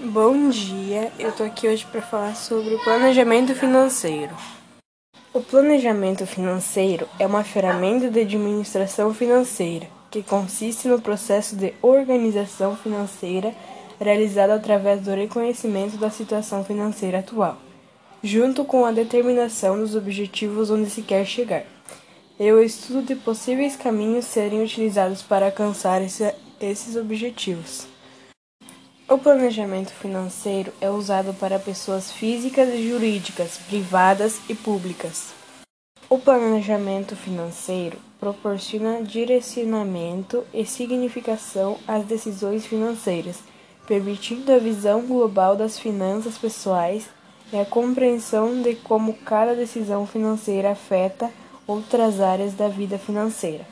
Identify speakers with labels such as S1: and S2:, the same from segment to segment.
S1: Bom dia, eu tô aqui hoje para falar sobre o planejamento financeiro. O planejamento financeiro é uma ferramenta de administração financeira que consiste no processo de organização financeira realizado através do reconhecimento da situação financeira atual, junto com a determinação dos objetivos onde se quer chegar, e o estudo de possíveis caminhos serem utilizados para alcançar esse, esses objetivos. O planejamento financeiro é usado para pessoas físicas e jurídicas, privadas e públicas. O planejamento financeiro proporciona direcionamento e significação às decisões financeiras, permitindo a visão global das finanças pessoais e a compreensão de como cada decisão financeira afeta outras áreas da vida financeira,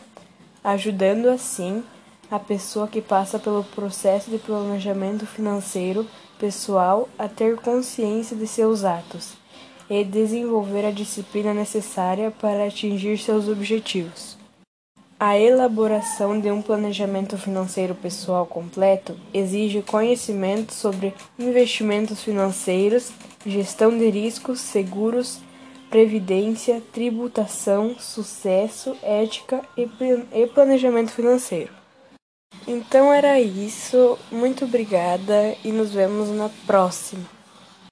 S1: ajudando assim a pessoa que passa pelo processo de planejamento financeiro pessoal a ter consciência de seus atos e desenvolver a disciplina necessária para atingir seus objetivos. A elaboração de um planejamento financeiro pessoal completo exige conhecimento sobre investimentos financeiros, gestão de riscos, seguros, previdência, tributação, sucesso, ética e planejamento financeiro. Então era isso. Muito obrigada e nos vemos na próxima.